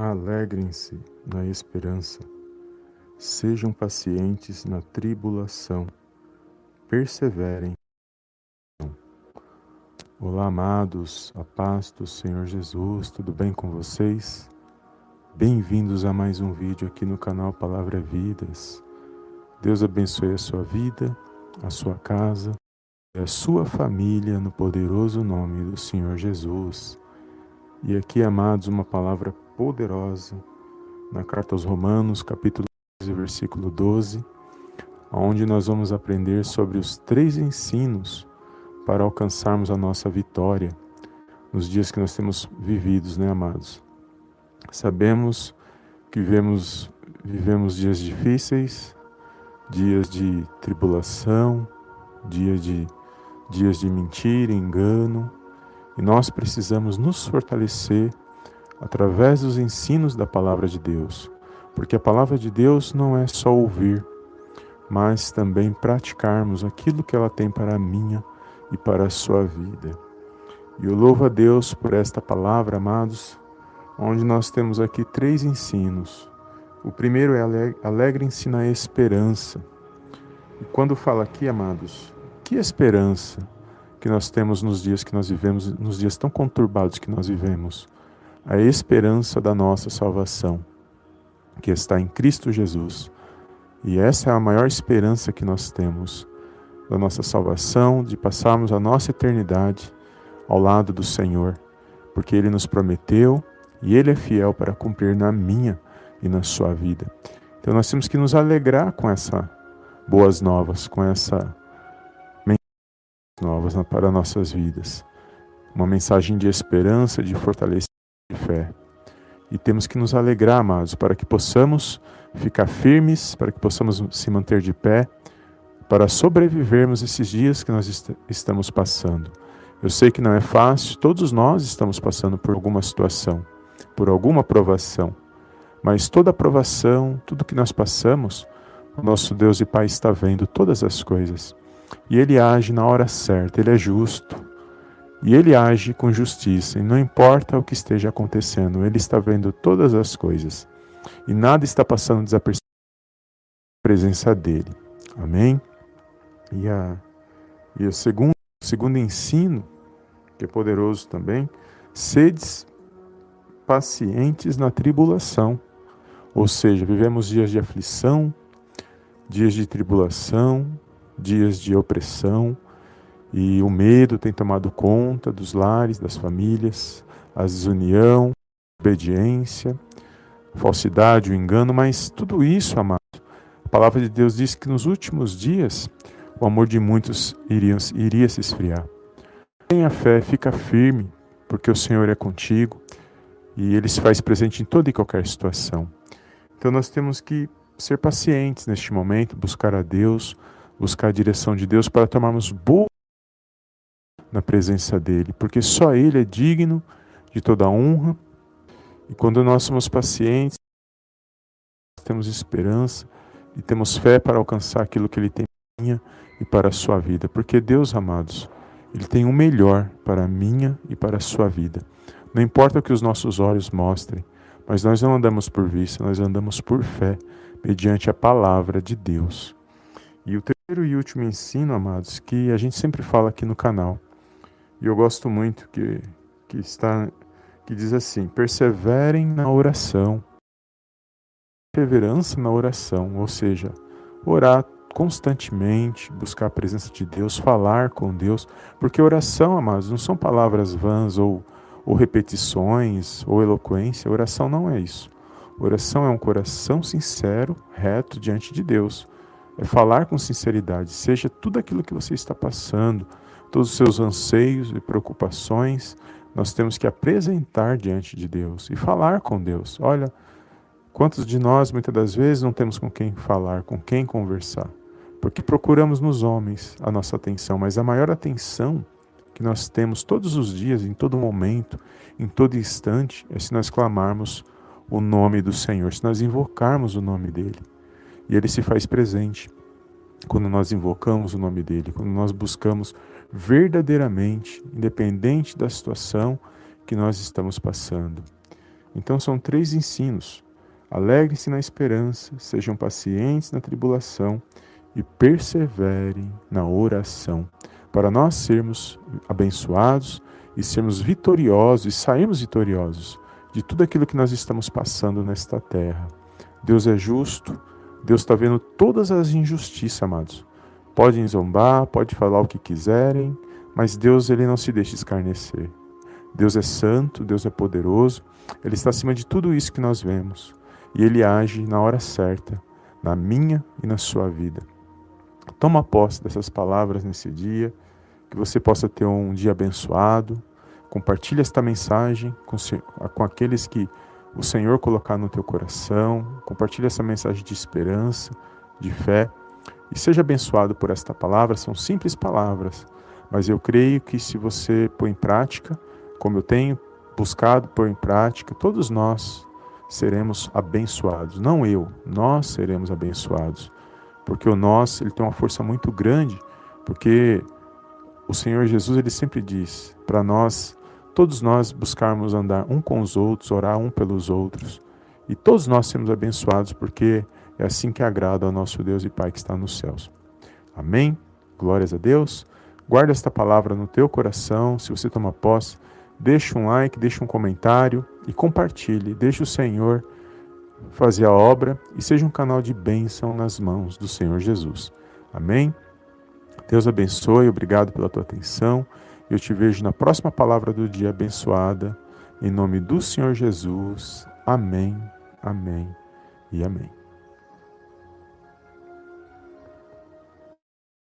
Alegrem-se na esperança, sejam pacientes na tribulação, perseverem. Olá, amados, a paz do Senhor Jesus, tudo bem com vocês? Bem-vindos a mais um vídeo aqui no canal Palavra Vidas. Deus abençoe a sua vida, a sua casa e a sua família no poderoso nome do Senhor Jesus. E aqui, amados, uma palavra poderosa na carta aos Romanos, capítulo 12, versículo 12, onde nós vamos aprender sobre os três ensinos para alcançarmos a nossa vitória nos dias que nós temos vividos, né, amados? Sabemos que vivemos, vivemos dias difíceis, dias de tribulação, dias de, dias de mentira, engano, e nós precisamos nos fortalecer através dos ensinos da palavra de Deus, porque a palavra de Deus não é só ouvir, mas também praticarmos aquilo que ela tem para a minha e para a sua vida. E eu louvo a Deus por esta palavra, amados, onde nós temos aqui três ensinos. O primeiro é alegrem-se na esperança. E quando fala aqui, amados, que esperança que nós temos nos dias que nós vivemos, nos dias tão conturbados que nós vivemos? A esperança da nossa salvação, que está em Cristo Jesus. E essa é a maior esperança que nós temos da nossa salvação, de passarmos a nossa eternidade ao lado do Senhor, porque Ele nos prometeu e Ele é fiel para cumprir na minha e na sua vida. Então nós temos que nos alegrar com essa boas novas, com essa novas para nossas vidas. Uma mensagem de esperança, de fortalecimento de fé. E temos que nos alegrar, amados, para que possamos ficar firmes, para que possamos se manter de pé, para sobrevivermos esses dias que nós est estamos passando. Eu sei que não é fácil, todos nós estamos passando por alguma situação, por alguma provação, mas toda provação, tudo que nós passamos, o nosso Deus e Pai está vendo todas as coisas. E Ele age na hora certa, Ele é justo, e ele age com justiça, e não importa o que esteja acontecendo, ele está vendo todas as coisas. E nada está passando desapercebido na presença dele. Amém? E, a, e o segundo, segundo ensino, que é poderoso também, sedes pacientes na tribulação. Ou seja, vivemos dias de aflição, dias de tribulação, dias de opressão, e o medo tem tomado conta dos lares, das famílias, a desunião, a obediência, a falsidade, o engano, mas tudo isso, amado, a palavra de Deus diz que nos últimos dias o amor de muitos iria, iria se esfriar. Tenha fé, fica firme, porque o Senhor é contigo e Ele se faz presente em toda e qualquer situação. Então nós temos que ser pacientes neste momento, buscar a Deus, buscar a direção de Deus para tomarmos boas na presença dele, porque só ele é digno de toda honra. E quando nós somos pacientes, temos esperança e temos fé para alcançar aquilo que ele tem para minha e para a sua vida, porque Deus, amados, ele tem o melhor para a minha e para a sua vida. Não importa o que os nossos olhos mostrem, mas nós não andamos por vista, nós andamos por fé, mediante a palavra de Deus. E o terceiro e último ensino, amados, que a gente sempre fala aqui no canal, e eu gosto muito que, que está que diz assim: perseverem na oração. Perseverança na oração, ou seja, orar constantemente, buscar a presença de Deus, falar com Deus, porque oração, amados, não são palavras vãs ou, ou repetições ou eloquência. Oração não é isso. Oração é um coração sincero, reto diante de Deus. É falar com sinceridade, seja tudo aquilo que você está passando, todos os seus anseios e preocupações, nós temos que apresentar diante de Deus e falar com Deus. Olha, quantos de nós muitas das vezes não temos com quem falar, com quem conversar, porque procuramos nos homens a nossa atenção, mas a maior atenção que nós temos todos os dias, em todo momento, em todo instante, é se nós clamarmos o nome do Senhor, se nós invocarmos o nome dele. E ele se faz presente quando nós invocamos o nome dele, quando nós buscamos verdadeiramente, independente da situação que nós estamos passando. Então são três ensinos. Alegrem-se na esperança, sejam pacientes na tribulação e perseverem na oração, para nós sermos abençoados e sermos vitoriosos e sairmos vitoriosos de tudo aquilo que nós estamos passando nesta terra. Deus é justo, Deus está vendo todas as injustiças, amados. Podem zombar, pode falar o que quiserem, mas Deus ele não se deixa escarnecer. Deus é santo, Deus é poderoso, Ele está acima de tudo isso que nós vemos e Ele age na hora certa, na minha e na sua vida. Toma posse dessas palavras nesse dia, que você possa ter um dia abençoado. Compartilhe esta mensagem com, com aqueles que o Senhor colocar no teu coração. Compartilhe essa mensagem de esperança, de fé. E seja abençoado por esta palavra. São simples palavras, mas eu creio que se você põe em prática, como eu tenho buscado pôr em prática, todos nós seremos abençoados. Não eu, nós seremos abençoados. Porque o nós, ele tem uma força muito grande, porque o Senhor Jesus, ele sempre diz para nós, todos nós buscarmos andar um com os outros, orar um pelos outros. E todos nós seremos abençoados, porque é assim que agrada ao nosso Deus e Pai que está nos céus. Amém? Glórias a Deus. Guarda esta palavra no teu coração, se você toma posse Deixe um like, deixe um comentário e compartilhe. Deixe o Senhor fazer a obra e seja um canal de bênção nas mãos do Senhor Jesus. Amém? Deus abençoe, obrigado pela tua atenção. Eu te vejo na próxima palavra do dia abençoada. Em nome do Senhor Jesus. Amém, amém e amém.